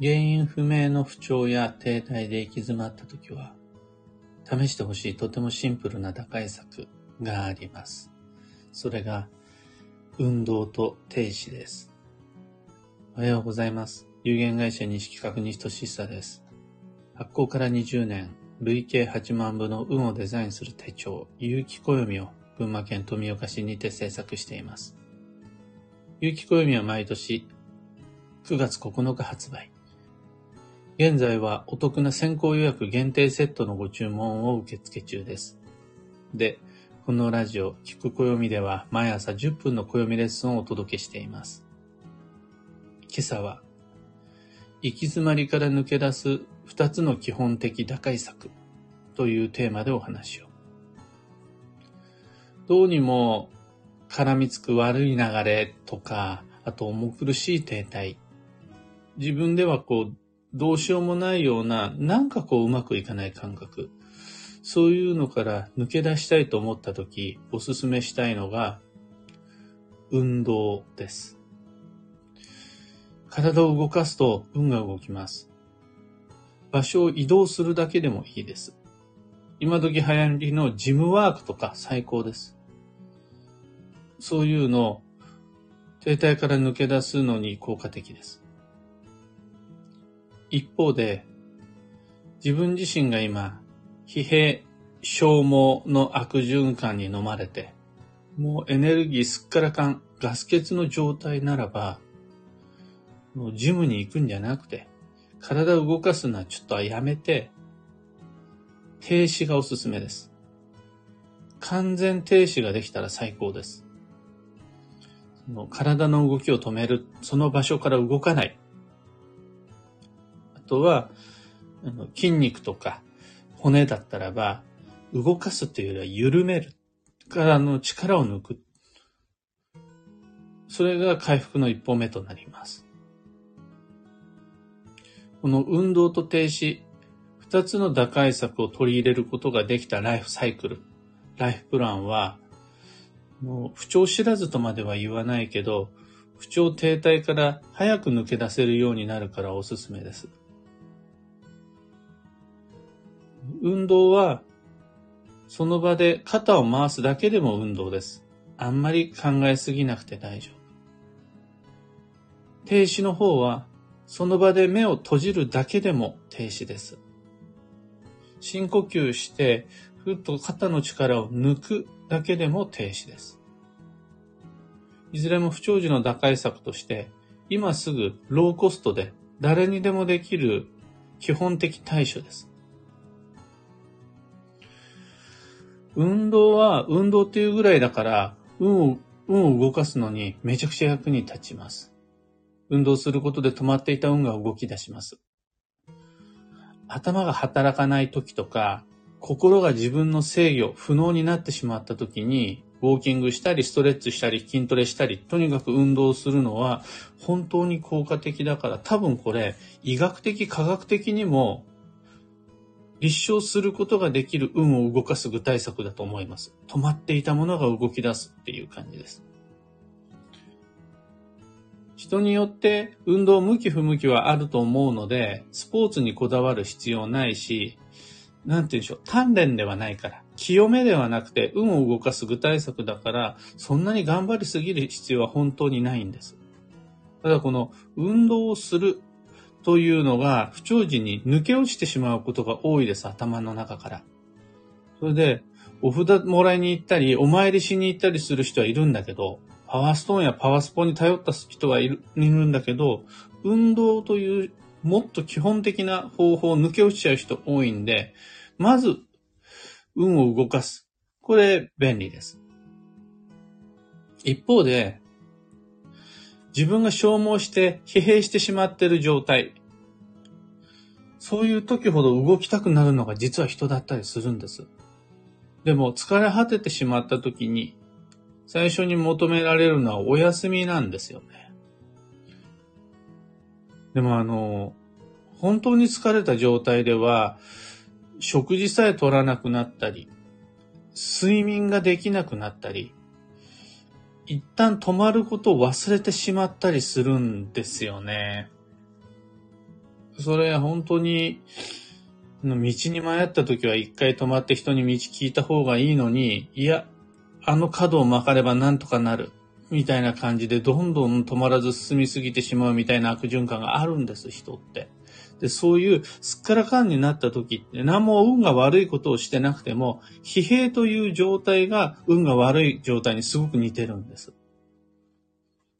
原因不明の不調や停滞で行き詰まった時は、試してほしいとてもシンプルな打開策があります。それが、運動と停止です。おはようございます。有限会社西企画西俊久です。発行から20年、累計8万部の運をデザインする手帳、有機暦を群馬県富岡市にて制作しています。有機暦は毎年9月9日発売。現在はお得な先行予約限定セットのご注文を受付中です。で、このラジオ、聞く暦では毎朝10分の暦レッスンをお届けしています。今朝は、行き詰まりから抜け出す2つの基本的打開策というテーマでお話を。どうにも絡みつく悪い流れとか、あと重苦しい停滞。自分ではこうどうしようもないような、なんかこううまくいかない感覚。そういうのから抜け出したいと思った時、おすすめしたいのが、運動です。体を動かすと運が動きます。場所を移動するだけでもいいです。今時流行りのジムワークとか最高です。そういうの停滞から抜け出すのに効果的です。一方で、自分自身が今、疲弊、消耗の悪循環に飲まれて、もうエネルギーすっからかん、ガス欠の状態ならば、もうジムに行くんじゃなくて、体を動かすのはちょっとはやめて、停止がおすすめです。完全停止ができたら最高です。その体の動きを止める、その場所から動かない。とは、あの筋肉とか骨だったらば、動かすというよりは緩める。からの力を抜く。それが回復の一歩目となります。この運動と停止、二つの打開策を取り入れることができたライフサイクル、ライフプランは、もう不調知らずとまでは言わないけど、不調停滞から早く抜け出せるようになるからおすすめです。運動は、その場で肩を回すだけでも運動です。あんまり考えすぎなくて大丈夫。停止の方は、その場で目を閉じるだけでも停止です。深呼吸して、ふっと肩の力を抜くだけでも停止です。いずれも不調時の打開策として、今すぐローコストで誰にでもできる基本的対処です。運動は運動っていうぐらいだから、運を、運を動かすのにめちゃくちゃ役に立ちます。運動することで止まっていた運が動き出します。頭が働かない時とか、心が自分の制御、不能になってしまった時に、ウォーキングしたり、ストレッチしたり、筋トレしたり、とにかく運動するのは本当に効果的だから、多分これ、医学的、科学的にも立証することができる運を動かす具体策だと思います。止まっていたものが動き出すっていう感じです。人によって運動向き不向きはあると思うので、スポーツにこだわる必要ないし、なんて言うんでしょう、鍛錬ではないから、清めではなくて運を動かす具体策だから、そんなに頑張りすぎる必要は本当にないんです。ただこの運動をするというのが不調時に抜け落ちてしまうことが多いです、頭の中から。それで、お札もらいに行ったり、お参りしに行ったりする人はいるんだけど、パワーストーンやパワースポに頼った人はいるいるんだけど、運動というもっと基本的な方法を抜け落ちちゃう人多いんで、まず、運を動かす。これ、便利です。一方で、自分が消耗して疲弊してしまっている状態。そういう時ほど動きたくなるのが実は人だったりするんです。でも疲れ果ててしまった時に最初に求められるのはお休みなんですよね。でもあの、本当に疲れた状態では食事さえ取らなくなったり、睡眠ができなくなったり、一旦止まることを忘れてしまったりするんですよね。それ本当に、道に迷った時は一回止まって人に道聞いた方がいいのに、いや、あの角を曲がればなんとかなる。みたいな感じでどんどん止まらず進みすぎてしまうみたいな悪循環があるんです、人って。で、そういうすっからかんになった時って何も運が悪いことをしてなくても、疲弊という状態が運が悪い状態にすごく似てるんです。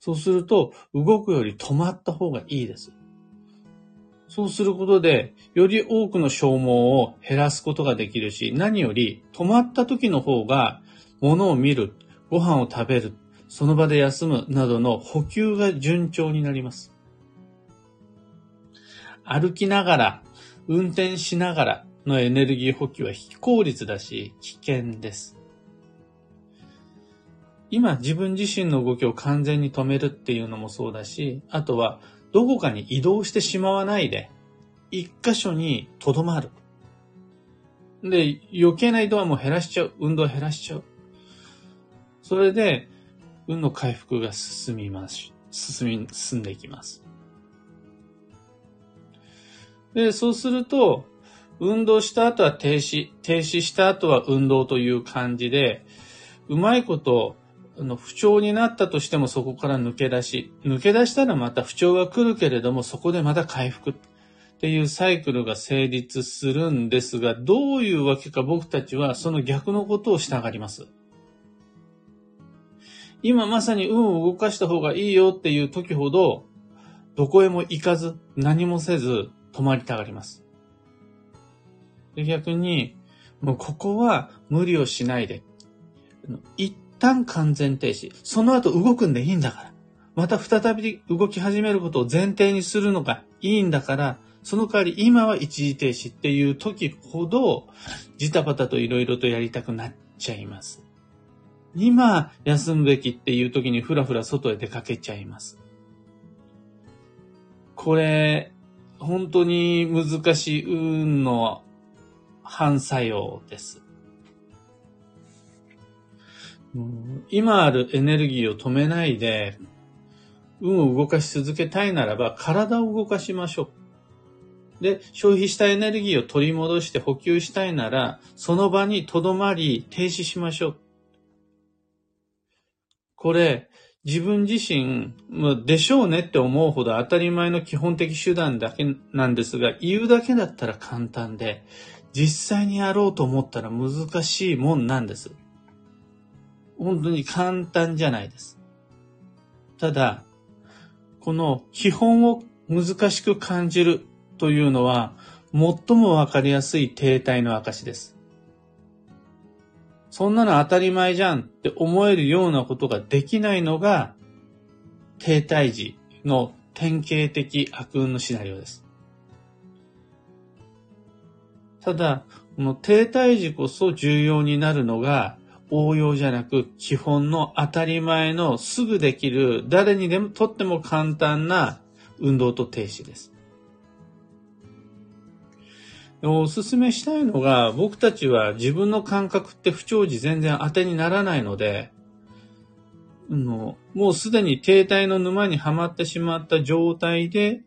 そうすると、動くより止まった方がいいです。そうすることで、より多くの消耗を減らすことができるし、何より止まった時の方が、物を見る、ご飯を食べる、その場で休むなどの補給が順調になります。歩きながら、運転しながらのエネルギー補給は非効率だし、危険です。今自分自身の動きを完全に止めるっていうのもそうだし、あとはどこかに移動してしまわないで、一箇所に留まる。で、余計な移動はもう減らしちゃう。運動を減らしちゃう。それで、運の回復が進みます。進み、進んでいきます。で、そうすると、運動した後は停止、停止した後は運動という感じで、うまいこと、あの不調になったとしてもそこから抜け出し、抜け出したらまた不調が来るけれども、そこでまた回復っていうサイクルが成立するんですが、どういうわけか僕たちはその逆のことをしたがります。今まさに運を動かした方がいいよっていう時ほど、どこへも行かず、何もせず、止まりたがります。で逆に、もうここは無理をしないで、一旦完全停止。その後動くんでいいんだから。また再び動き始めることを前提にするのがいいんだから、その代わり今は一時停止っていう時ほど、ジタバタと色々とやりたくなっちゃいます。今休むべきっていう時にふらふら外へ出かけちゃいます。これ、本当に難しい運の反作用です。今あるエネルギーを止めないで、運を動かし続けたいならば、体を動かしましょう。で、消費したエネルギーを取り戻して補給したいなら、その場に留まり、停止しましょう。これ、自分自身、でしょうねって思うほど当たり前の基本的手段だけなんですが、言うだけだったら簡単で、実際にやろうと思ったら難しいもんなんです。本当に簡単じゃないです。ただ、この基本を難しく感じるというのは、最もわかりやすい停滞の証です。そんなの当たり前じゃんって思えるようなことができないのが、停滞時の典型的悪運のシナリオです。ただ、この停滞時こそ重要になるのが、応用じゃなく基本の当たり前のすぐできる誰にでもとっても簡単な運動と停止です。おすすめしたいのが、僕たちは自分の感覚って不調時全然当てにならないので、のもうすでに停滞の沼にはまってしまった状態で、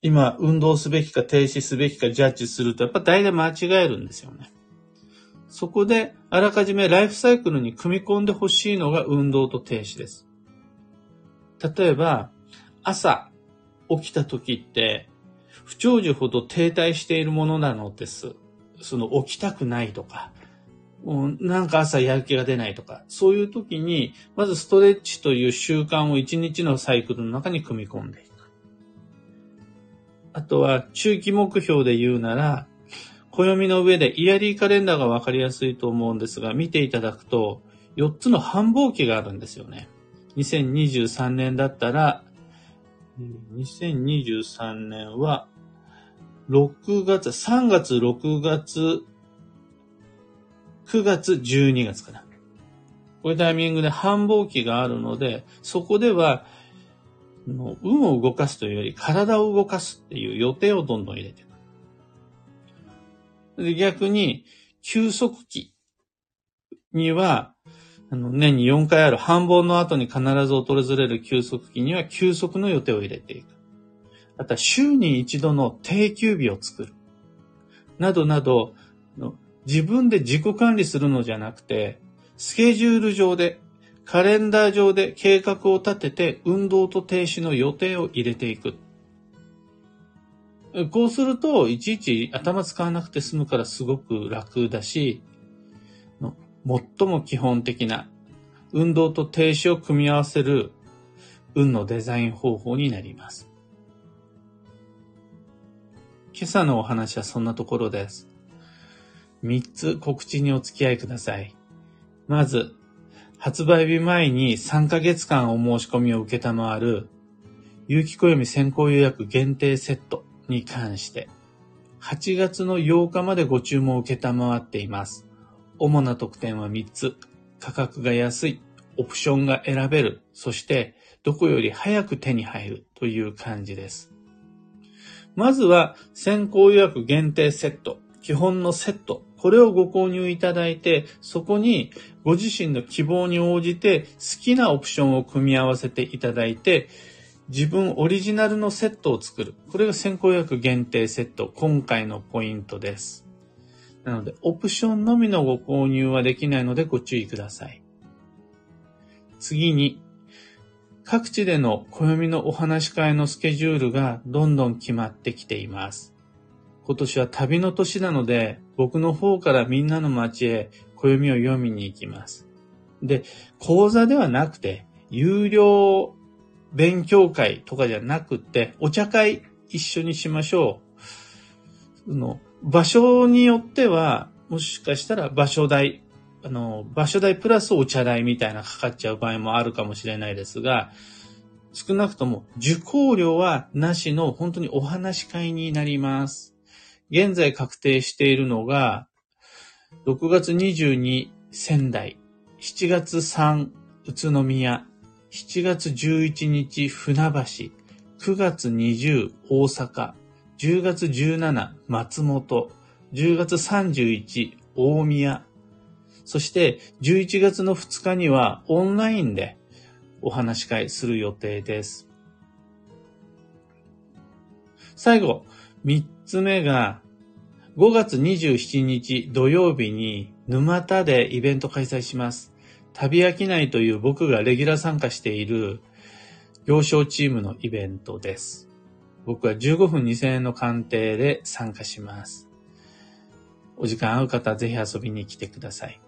今、運動すべきか停止すべきかジャッジすると、やっぱ大体間違えるんですよね。そこで、あらかじめライフサイクルに組み込んでほしいのが運動と停止です。例えば、朝起きた時って、不長寿ほど停滞しているものなのです。その起きたくないとか、なんか朝やる気が出ないとか、そういう時に、まずストレッチという習慣を一日のサイクルの中に組み込んでいく。あとは、中期目標で言うなら、暦の上でイヤリーカレンダーがわかりやすいと思うんですが、見ていただくと、4つの繁忙期があるんですよね。2023年だったら、2023年は、6月、3月、6月、9月、12月かな。こういうタイミングで繁忙期があるので、そこでは、運を動かすというより体を動かすっていう予定をどんどん入れていく。で逆に、休息期には、あの年に4回ある繁忙の後に必ず訪れる休息期には休息の予定を入れていく。あと週に一度の定休日を作る。などなど、自分で自己管理するのじゃなくて、スケジュール上で、カレンダー上で計画を立てて運動と停止の予定を入れていく。こうすると、いちいち頭使わなくて済むからすごく楽だし、最も基本的な運動と停止を組み合わせる運のデザイン方法になります。今朝のお話はそんなところです。3つ告知にお付き合いください。まず、発売日前に3ヶ月間お申し込みを受けたまわる、有機暦先行予約限定セットに関して、8月の8日までご注文を受けたまわっています。主な特典は3つ。価格が安い、オプションが選べる、そしてどこより早く手に入るという感じです。まずは先行予約限定セット、基本のセット、これをご購入いただいて、そこにご自身の希望に応じて好きなオプションを組み合わせていただいて、自分オリジナルのセットを作る。これが先行予約限定セット、今回のポイントです。なので、オプションのみのご購入はできないのでご注意ください。次に、各地での暦のお話し会のスケジュールがどんどん決まってきています。今年は旅の年なので、僕の方からみんなの街へ暦を読みに行きます。で、講座ではなくて、有料勉強会とかじゃなくて、お茶会一緒にしましょう。の場所によっては、もしかしたら場所代、あの、場所代プラスお茶代みたいなかかっちゃう場合もあるかもしれないですが、少なくとも受講料はなしの本当にお話し会になります。現在確定しているのが、6月22仙台、7月3宇都宮、7月11日船橋、9月20大阪、10月17松本、10月31大宮、そして11月の2日にはオンラインでお話し会する予定です。最後、3つ目が5月27日土曜日に沼田でイベント開催します。旅飽きないという僕がレギュラー参加している行商チームのイベントです。僕は15分2000円の鑑定で参加します。お時間合う方はぜひ遊びに来てください。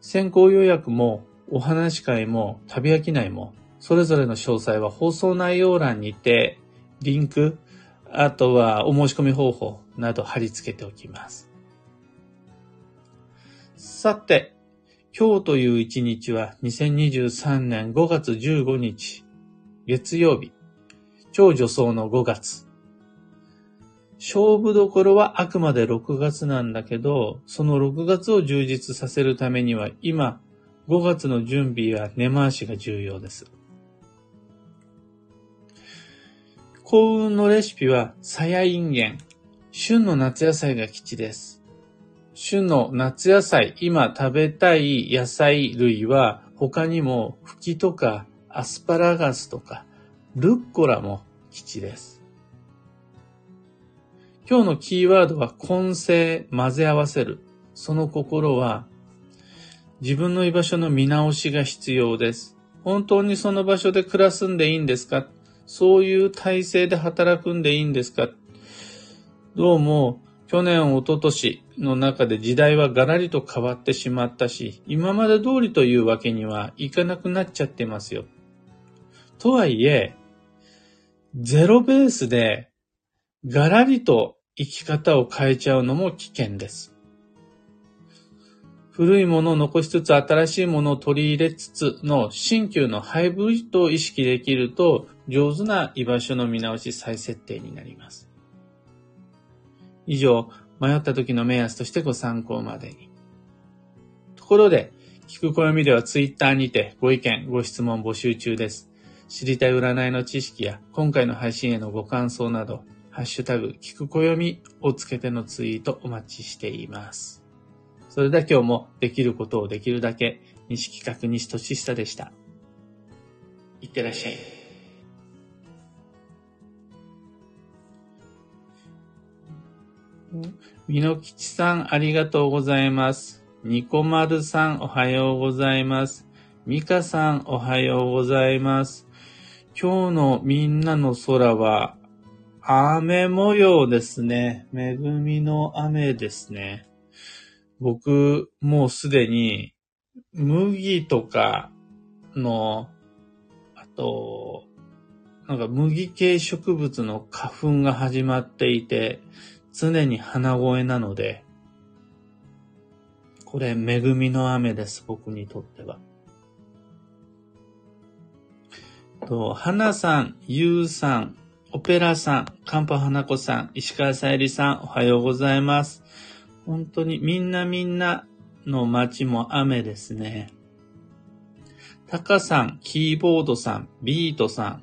先行予約もお話し会も旅飽きないもそれぞれの詳細は放送内容欄にてリンク、あとはお申し込み方法など貼り付けておきます。さて、今日という一日は2023年5月15日月曜日。超女装の5月。勝負どころはあくまで6月なんだけど、その6月を充実させるためには今、5月の準備や根回しが重要です。幸運のレシピは、さやいんげん。旬の夏野菜が基地です。旬の夏野菜、今食べたい野菜類は、他にも、フキとか、アスパラガスとか、ルッコラも吉です。今日のキーワードは混成、混ぜ合わせる。その心は、自分の居場所の見直しが必要です。本当にその場所で暮らすんでいいんですか？そういう体制で働くんでいいんですか？どうも、去年、一昨年の中で時代はガラリと変わってしまったし、今まで通りというわけにはいかなくなっちゃってますよ。とはいえ、ゼロベースでガラリと生き方を変えちゃうのも危険です。古いものを残しつつ新しいものを取り入れつつの新旧のハイブリッドを意識できると上手な居場所の見直し再設定になります。以上、迷った時の目安としてご参考までに。ところで、聞く暦ではツイッターにてご意見、ご質問募集中です。知りたい占いの知識や今回の配信へのご感想など、ハッシュタグ、聞く暦をつけてのツイートお待ちしています。それでは今日もできることをできるだけ、西企画西俊久でした。いってらっしゃい。みのきちさん、ありがとうございます。にこまるさん、おはようございます。みかさん、おはようございます。今日のみんなの空は雨模様ですね。恵みの雨ですね。僕、もうすでに、麦とかの、あと、なんか麦系植物の花粉が始まっていて、常に鼻声なので、これ、恵みの雨です、僕にとっては。と、花さん、ゆうさん、オペラさん、カンパ花子さん、石川さゆりさん、おはようございます。本当にみんなみんなの街も雨ですね。タカさん、キーボードさん、ビートさん、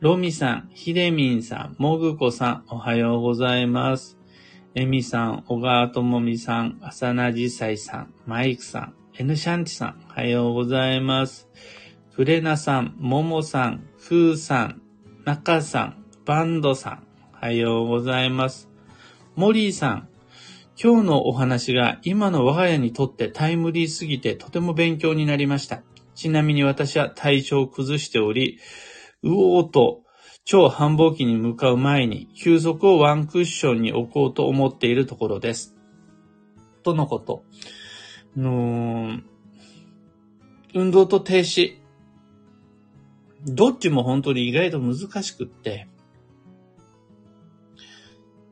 ロミさん、ヒデミンさん、モグコさん、おはようございます。エミさん、小川智美さん、浅名ジサイさん、マイクさん、エヌシャンティさん、おはようございます。クレナさん、モモさん、フーさん、ナカさん、バンドさん、おはようございます。モリーさん、今日のお話が今の我が家にとってタイムリーすぎてとても勉強になりました。ちなみに私は体調を崩しており、うおーと超繁忙期に向かう前に休息をワンクッションに置こうと思っているところです。とのこと。の運動と停止。どっちも本当に意外と難しくって、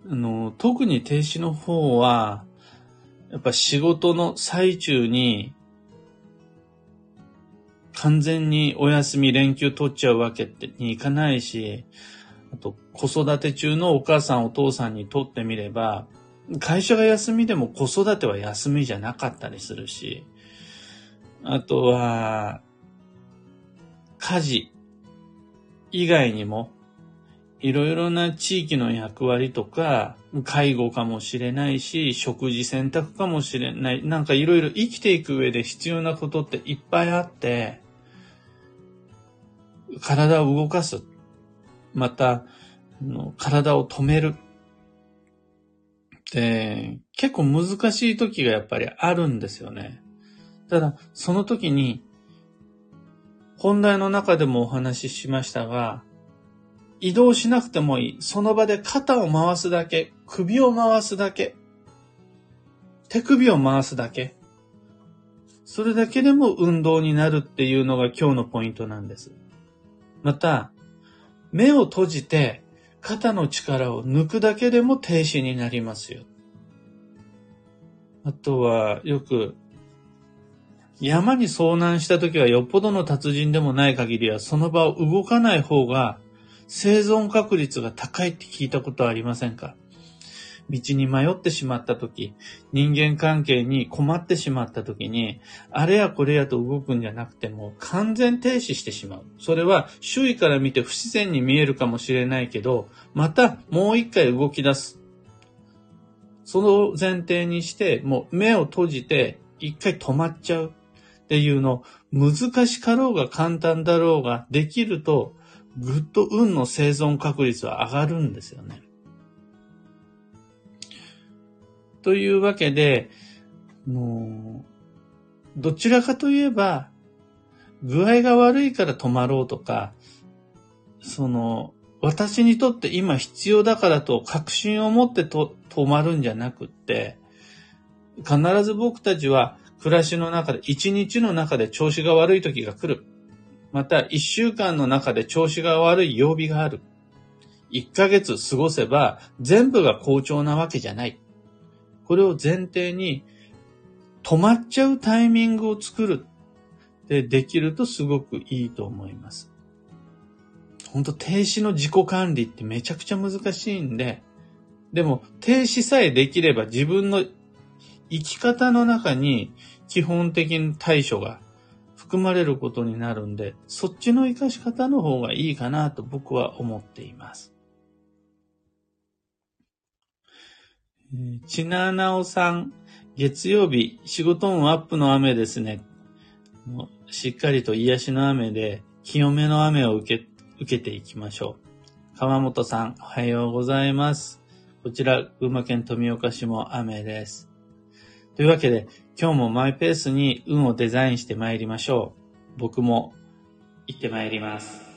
あの、特に停止の方は、やっぱ仕事の最中に、完全にお休み連休取っちゃうわけってにいかないし、あと子育て中のお母さんお父さんにとってみれば、会社が休みでも子育ては休みじゃなかったりするし、あとは、家事以外にも、いろいろな地域の役割とか、介護かもしれないし、食事選択かもしれない。なんかいろいろ生きていく上で必要なことっていっぱいあって、体を動かす。また、体を止める。で、結構難しい時がやっぱりあるんですよね。ただ、その時に、本題の中でもお話ししましたが、移動しなくてもいい。その場で肩を回すだけ、首を回すだけ、手首を回すだけ。それだけでも運動になるっていうのが今日のポイントなんです。また、目を閉じて肩の力を抜くだけでも停止になりますよ。あとは、よく、山に遭難した時はよっぽどの達人でもない限りはその場を動かない方が生存確率が高いって聞いたことはありませんか？道に迷ってしまった時、人間関係に困ってしまった時に、あれやこれやと動くんじゃなくても完全停止してしまう。それは周囲から見て不自然に見えるかもしれないけど、またもう一回動き出す。その前提にして、もう目を閉じて一回止まっちゃうっていうの、難しかろうが簡単だろうができると、ぐっと運の生存確率は上がるんですよね。というわけで、もう、どちらかといえば、具合が悪いから止まろうとか、その、私にとって今必要だからと確信を持ってと止まるんじゃなくって、必ず僕たちは暮らしの中で、一日の中で調子が悪い時が来る。また、一週間の中で調子が悪い曜日がある。一ヶ月過ごせば全部が好調なわけじゃない。これを前提に止まっちゃうタイミングを作る。で、できるとすごくいいと思います。本当停止の自己管理ってめちゃくちゃ難しいんで、でも停止さえできれば自分の生き方の中に基本的に対処が含まれることになるんで、そっちの生かし方の方がいいかなと僕は思っています。ちななおさん、月曜日、仕事運アップの雨ですね。しっかりと癒しの雨で、清めの雨を受け、受けていきましょう。川本さん、おはようございます。こちら、群馬県富岡市も雨です。というわけで、今日もマイペースに運をデザインして参りましょう。僕も行って参ります。